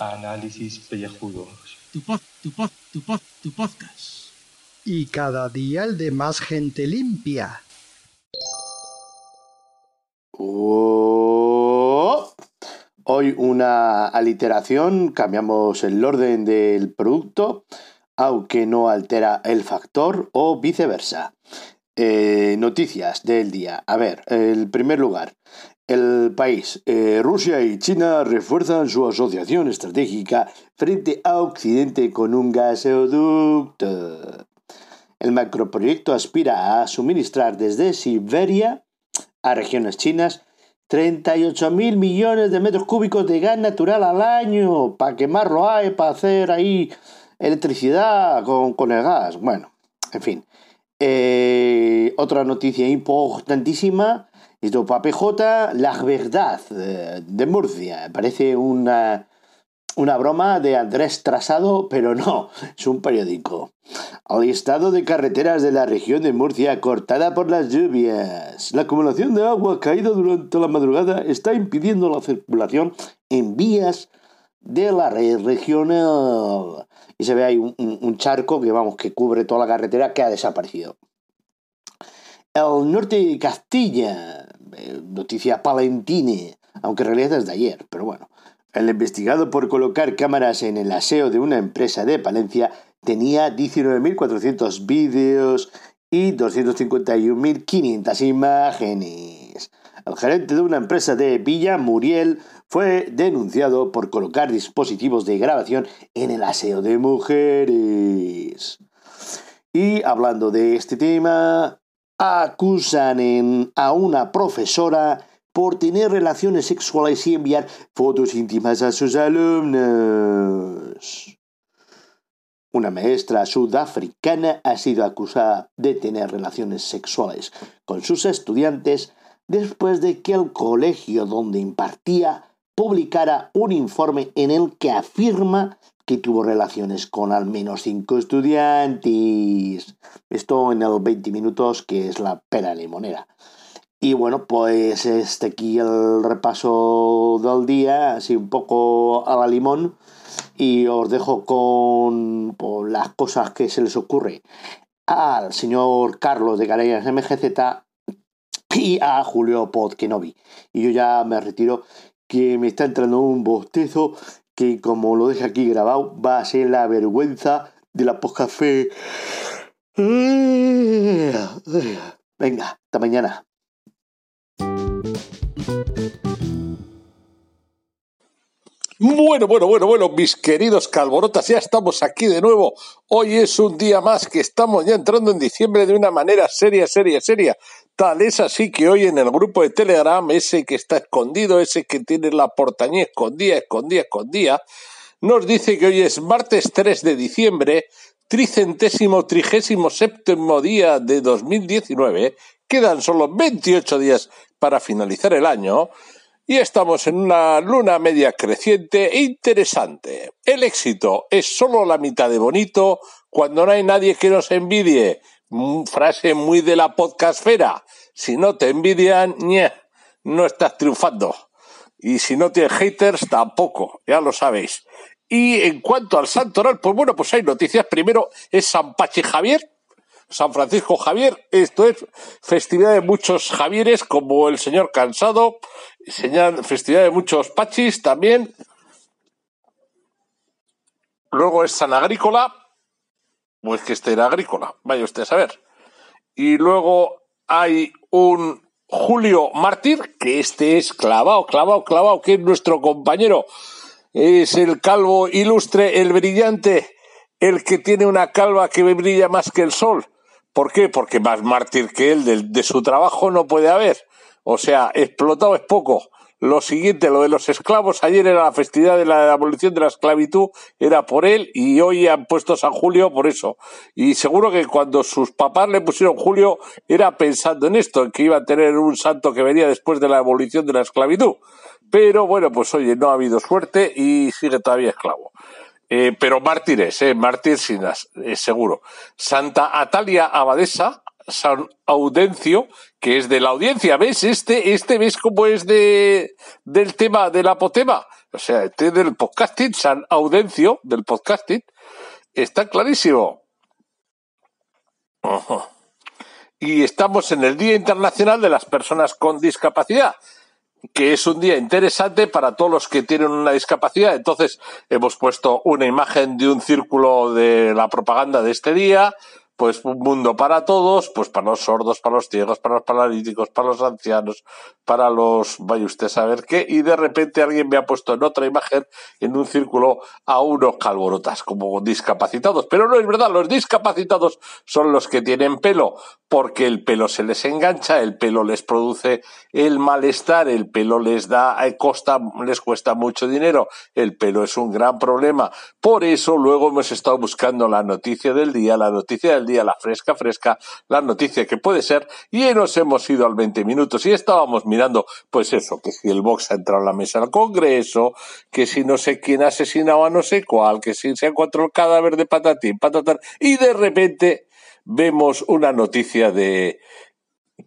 Análisis pellejudos. Tu pod, tu pod, tu pod, tu podcast. Y cada día el de más gente limpia. Oh. Hoy una aliteración, cambiamos el orden del producto, aunque no altera el factor o viceversa. Eh, noticias del día. A ver, el primer lugar. El país, eh, Rusia y China refuerzan su asociación estratégica frente a Occidente con un gasoducto. El macroproyecto aspira a suministrar desde Siberia a regiones chinas 38 mil millones de metros cúbicos de gas natural al año. ¿Para quemarlo hay? ¿Para hacer ahí electricidad con, con el gas? Bueno, en fin. Eh, otra noticia importantísima es de PJ, La Verdad eh, de Murcia. Parece una, una broma de Andrés Trasado, pero no, es un periódico. El estado de carreteras de la región de Murcia cortada por las lluvias. La acumulación de agua caída durante la madrugada está impidiendo la circulación en vías de la red regional. Y se ve ahí un, un charco que vamos que cubre toda la carretera que ha desaparecido. El norte de Castilla, eh, noticia palentine, aunque en realidad es de ayer, pero bueno. El investigado por colocar cámaras en el aseo de una empresa de Palencia tenía 19.400 vídeos y 251.500 imágenes. El gerente de una empresa de Villa Muriel fue denunciado por colocar dispositivos de grabación en el aseo de mujeres. Y hablando de este tema, acusan a una profesora por tener relaciones sexuales y enviar fotos íntimas a sus alumnos. Una maestra sudafricana ha sido acusada de tener relaciones sexuales con sus estudiantes después de que el colegio donde impartía publicara un informe en el que afirma que tuvo relaciones con al menos cinco estudiantes. Esto en el 20 minutos, que es la pera limonera. Y bueno, pues este aquí el repaso del día, así un poco a la limón, y os dejo con, las cosas que se les ocurre al señor Carlos de Galerías MGZ y a Julio Podkenovi. Y yo ya me retiro, que me está entrando un bostezo que como lo deje aquí grabado va a ser la vergüenza de la café. Venga, hasta mañana. Bueno, bueno, bueno, bueno, mis queridos calborotas, ya estamos aquí de nuevo. Hoy es un día más que estamos ya entrando en diciembre de una manera seria, seria, seria. Tal es así que hoy en el grupo de Telegram, ese que está escondido, ese que tiene la portañía escondida, escondida, escondida, nos dice que hoy es martes 3 de diciembre, tricentésimo, trigésimo séptimo día de 2019. Quedan solo 28 días para finalizar el año y estamos en una luna media creciente e interesante. El éxito es solo la mitad de bonito cuando no hay nadie que nos envidie. Mm, frase muy de la podcastfera. Si no te envidian, no estás triunfando. Y si no tienes haters, tampoco, ya lo sabéis. Y en cuanto al santoral, pues bueno, pues hay noticias. Primero es San Pachi Javier, San Francisco Javier. Esto es festividad de muchos Javieres, como el señor Cansado, festividad de muchos Pachis también. Luego es San Agrícola, pues que este era agrícola, vaya usted a saber. Y luego hay un Julio Mártir, que este es clavado, clavado, clavado, que es nuestro compañero. Es el calvo ilustre, el brillante, el que tiene una calva que brilla más que el sol. ¿Por qué? Porque más mártir que él de, de su trabajo no puede haber. O sea, explotado es poco. Lo siguiente, lo de los esclavos, ayer era la festividad de la abolición de la esclavitud, era por él y hoy han puesto San Julio por eso. Y seguro que cuando sus papás le pusieron Julio era pensando en esto, en que iba a tener un santo que venía después de la abolición de la esclavitud. Pero bueno, pues oye, no ha habido suerte y sigue todavía esclavo. Eh, pero mártires, eh, mártir sin eh, seguro. Santa Atalia Abadesa, San Audencio, que es de la audiencia. ¿Ves? Este, este ves cómo es de, del tema, del apotema. O sea, este del podcasting, San Audencio, del podcasting, está clarísimo. Y estamos en el Día Internacional de las Personas con Discapacidad que es un día interesante para todos los que tienen una discapacidad. Entonces, hemos puesto una imagen de un círculo de la propaganda de este día, pues un mundo para todos, pues para los sordos, para los ciegos, para los paralíticos, para los ancianos, para los, vaya usted a saber qué, y de repente alguien me ha puesto en otra imagen, en un círculo, a unos calborotas, como discapacitados. Pero no es verdad, los discapacitados son los que tienen pelo, porque el pelo se les engancha, el pelo les produce el malestar, el pelo les da, eh, costa, les cuesta mucho dinero, el pelo es un gran problema. Por eso luego hemos estado buscando la noticia del día, la noticia del día, la fresca, fresca, la noticia que puede ser, y nos hemos ido al 20 minutos y estábamos mirando, pues eso, que si el Vox ha entrado a la mesa del Congreso, que si no sé quién ha asesinado a no sé cuál, que si se ha encontrado el cadáver de patatín, patatán, y de repente vemos una noticia de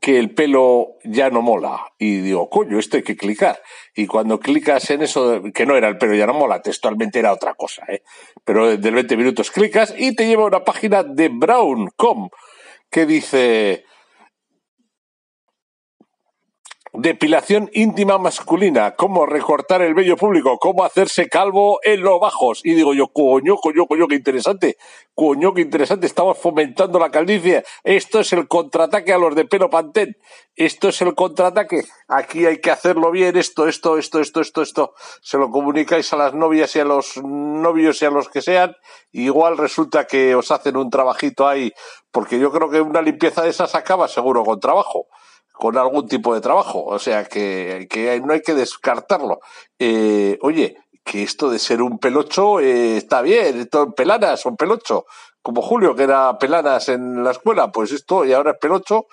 que el pelo ya no mola. Y digo, coño, esto hay que clicar. Y cuando clicas en eso, que no era el pelo ya no mola, textualmente era otra cosa, ¿eh? Pero del 20 minutos clicas y te lleva a una página de Brown.com que dice, Depilación íntima masculina, cómo recortar el vello público, cómo hacerse calvo en los bajos. Y digo yo, coño, coño, coño, qué interesante. Coño, qué interesante. Estamos fomentando la calvicie. Esto es el contraataque a los de pelo pantén. Esto es el contraataque. Aquí hay que hacerlo bien. Esto, esto, esto, esto, esto, esto. Se lo comunicáis a las novias y a los novios y a los que sean. Igual resulta que os hacen un trabajito ahí. Porque yo creo que una limpieza de esas acaba seguro con trabajo con algún tipo de trabajo. O sea, que, que no hay que descartarlo. Eh, oye, que esto de ser un pelocho eh, está bien, esto pelanas son pelocho. Como Julio, que era pelanas en la escuela, pues esto y ahora es pelocho,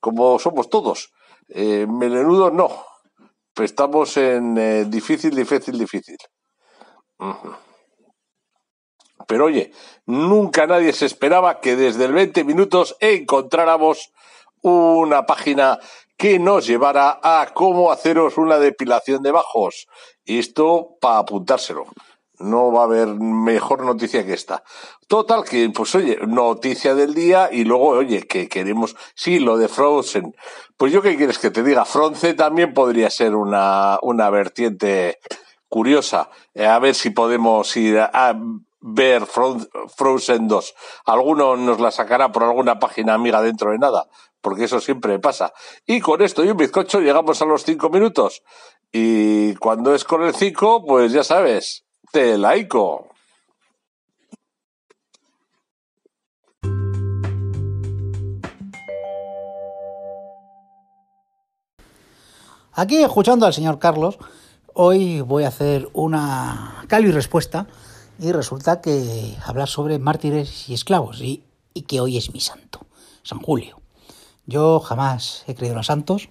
como somos todos. Eh, melenudo no. Pues estamos en difícil, difícil, difícil. Pero oye, nunca nadie se esperaba que desde el 20 minutos encontráramos una página que nos llevará a cómo haceros una depilación de bajos. Y esto para apuntárselo. No va a haber mejor noticia que esta. Total, que, pues oye, noticia del día y luego, oye, que queremos, sí, lo de Frozen. Pues yo qué quieres que te diga, Fronce también podría ser una, una vertiente curiosa. Eh, a ver si podemos ir a ver Frozen 2. Alguno nos la sacará por alguna página amiga dentro de nada, porque eso siempre pasa. Y con esto y un bizcocho llegamos a los cinco minutos. Y cuando es con el cinco, pues ya sabes, te laico. Aquí, escuchando al señor Carlos, hoy voy a hacer una cal y respuesta y resulta que hablar sobre mártires y esclavos y, que hoy es mi santo, San Julio. Yo jamás he creído en los santos,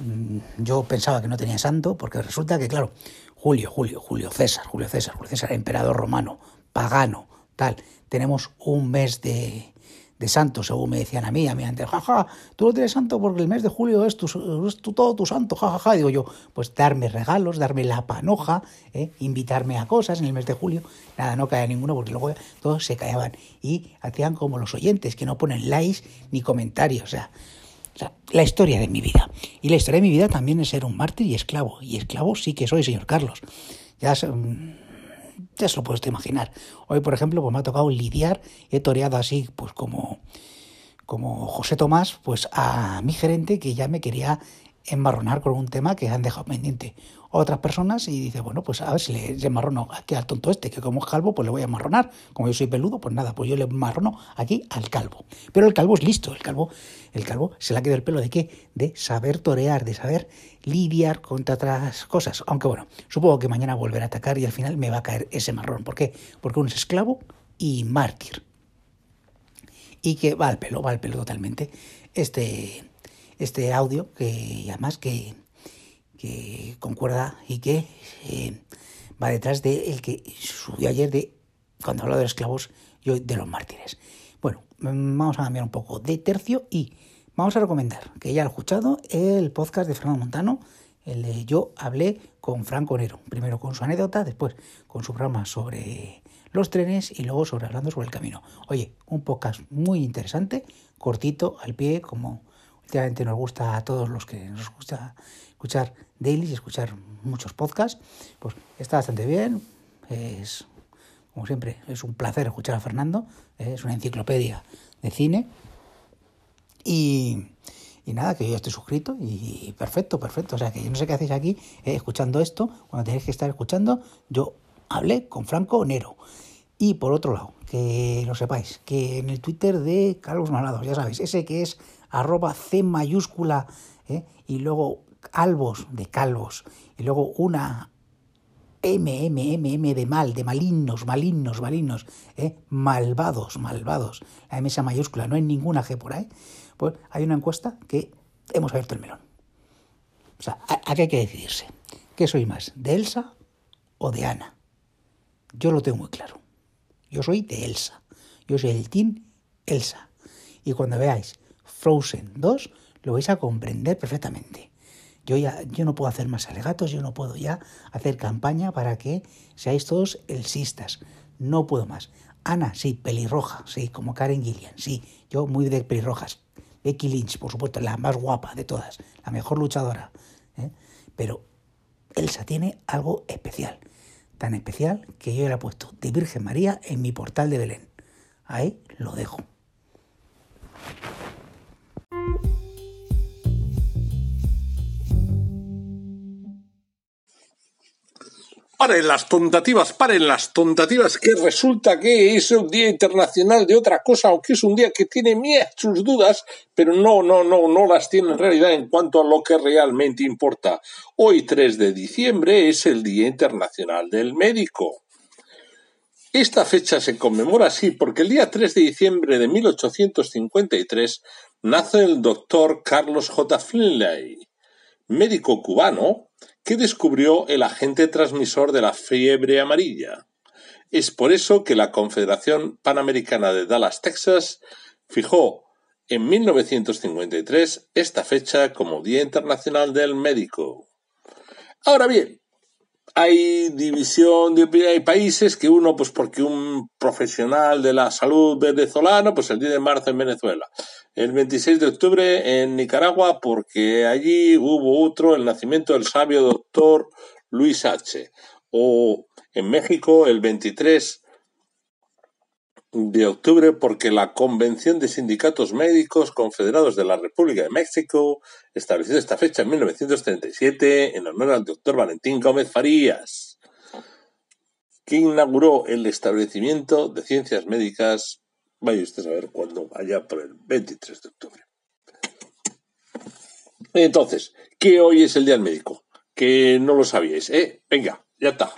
mm, yo pensaba que no tenía santo porque resulta que, claro, Julio, Julio, Julio César, Julio César, Julio César, emperador romano, pagano, tal, tenemos un mes de, de santo, según me decían a mí, a mí antes, jaja, tú no tienes santo porque el mes de julio es, tu, es todo tu santo, jajaja. Ja, ja. Digo yo, pues darme regalos, darme la panoja, ¿eh? invitarme a cosas en el mes de julio. Nada, no caía ninguno porque luego todos se callaban y hacían como los oyentes, que no ponen likes ni comentarios. O sea, la historia de mi vida. Y la historia de mi vida también es ser un mártir y esclavo. Y esclavo sí que soy, señor Carlos. Ya ya se lo puedes imaginar. Hoy, por ejemplo, pues me ha tocado lidiar, he toreado así, pues como, como José Tomás, pues a mi gerente que ya me quería enmarronar con un tema que han dejado pendiente otras personas y dice, bueno, pues a ver si le enmarrono aquí al tonto este, que como es calvo, pues le voy a enmarronar. Como yo soy peludo, pues nada, pues yo le enmarrono aquí al calvo. Pero el calvo es listo, el calvo, el calvo se le ha quedado el pelo de qué? De saber torear, de saber lidiar contra otras cosas. Aunque bueno, supongo que mañana volverá a atacar y al final me va a caer ese marrón. ¿Por qué? Porque uno es esclavo y mártir. Y que va al pelo, va al pelo totalmente. Este, este audio, que además que que concuerda y que eh, va detrás de el que subió ayer de cuando habló de los esclavos y hoy de los mártires. Bueno, mm, vamos a cambiar un poco de tercio y vamos a recomendar, que ya he escuchado, el podcast de Fernando Montano, el de Yo hablé con Franco Nero, primero con su anécdota, después con su programa sobre los trenes y luego sobre hablando sobre el camino. Oye, un podcast muy interesante, cortito, al pie, como últimamente nos gusta a todos los que nos gusta escuchar dailies y escuchar muchos podcasts, pues está bastante bien, es como siempre, es un placer escuchar a Fernando, es una enciclopedia de cine y, y nada, que yo estoy suscrito y perfecto, perfecto, o sea que yo no sé qué hacéis aquí eh, escuchando esto, cuando tenéis que estar escuchando, yo hablé con Franco Nero. Y por otro lado, que lo sepáis, que en el Twitter de Carlos Malados, ya sabéis, ese que es arroba C mayúscula ¿eh? y luego albos de calvos y luego una M, M, M, M de mal, de malignos, malignos, malignos, ¿eh? malvados, malvados. La M esa mayúscula, no hay ninguna G por ahí. Pues hay una encuesta que hemos abierto el melón. O sea, aquí hay que decidirse. ¿Qué soy más, de Elsa o de Ana? Yo lo tengo muy claro. Yo soy de Elsa. Yo soy el Team Elsa. Y cuando veáis Frozen 2, lo vais a comprender perfectamente. Yo ya yo no puedo hacer más alegatos, yo no puedo ya hacer campaña para que seáis todos elsistas. No puedo más. Ana, sí, pelirroja, sí, como Karen Gillian, sí, yo muy de pelirrojas. Becky Lynch, por supuesto, la más guapa de todas, la mejor luchadora. ¿eh? Pero Elsa tiene algo especial tan especial que yo le he puesto de Virgen María en mi portal de Belén. Ahí lo dejo. Paren las tontativas, paren las tontativas, que resulta que es un día internacional de otra cosa, aunque es un día que tiene sus dudas, pero no, no, no, no las tiene en realidad en cuanto a lo que realmente importa. Hoy, 3 de diciembre, es el Día Internacional del Médico. Esta fecha se conmemora así porque el día 3 de diciembre de 1853 nace el doctor Carlos J. Finlay, médico cubano, que descubrió el agente transmisor de la fiebre amarilla. Es por eso que la Confederación Panamericana de Dallas, Texas, fijó en 1953 esta fecha como Día Internacional del Médico. Ahora bien, hay división de hay países que uno, pues porque un profesional de la salud venezolano, pues el 10 de marzo en Venezuela. El 26 de octubre en Nicaragua, porque allí hubo otro, el nacimiento del sabio doctor Luis H. O en México, el 23 de octubre porque la Convención de Sindicatos Médicos Confederados de la República de México estableció esta fecha en 1937 en honor al doctor Valentín Gómez Farías, que inauguró el establecimiento de ciencias médicas, vaya usted a ver cuándo, allá por el 23 de octubre. Entonces, ¿qué hoy es el Día del Médico? Que no lo sabíais, ¿eh? Venga, ya está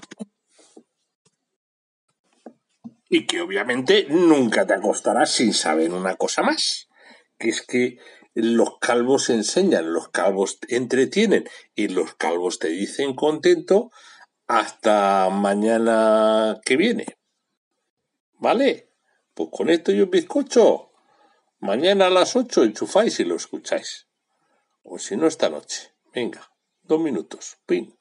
y que obviamente nunca te acostarás sin saber una cosa más, que es que los calvos enseñan, los calvos entretienen y los calvos te dicen contento hasta mañana que viene. ¿Vale? Pues con esto y un bizcocho. Mañana a las 8 enchufáis y lo escucháis. O si no, esta noche. Venga, dos minutos. Pin.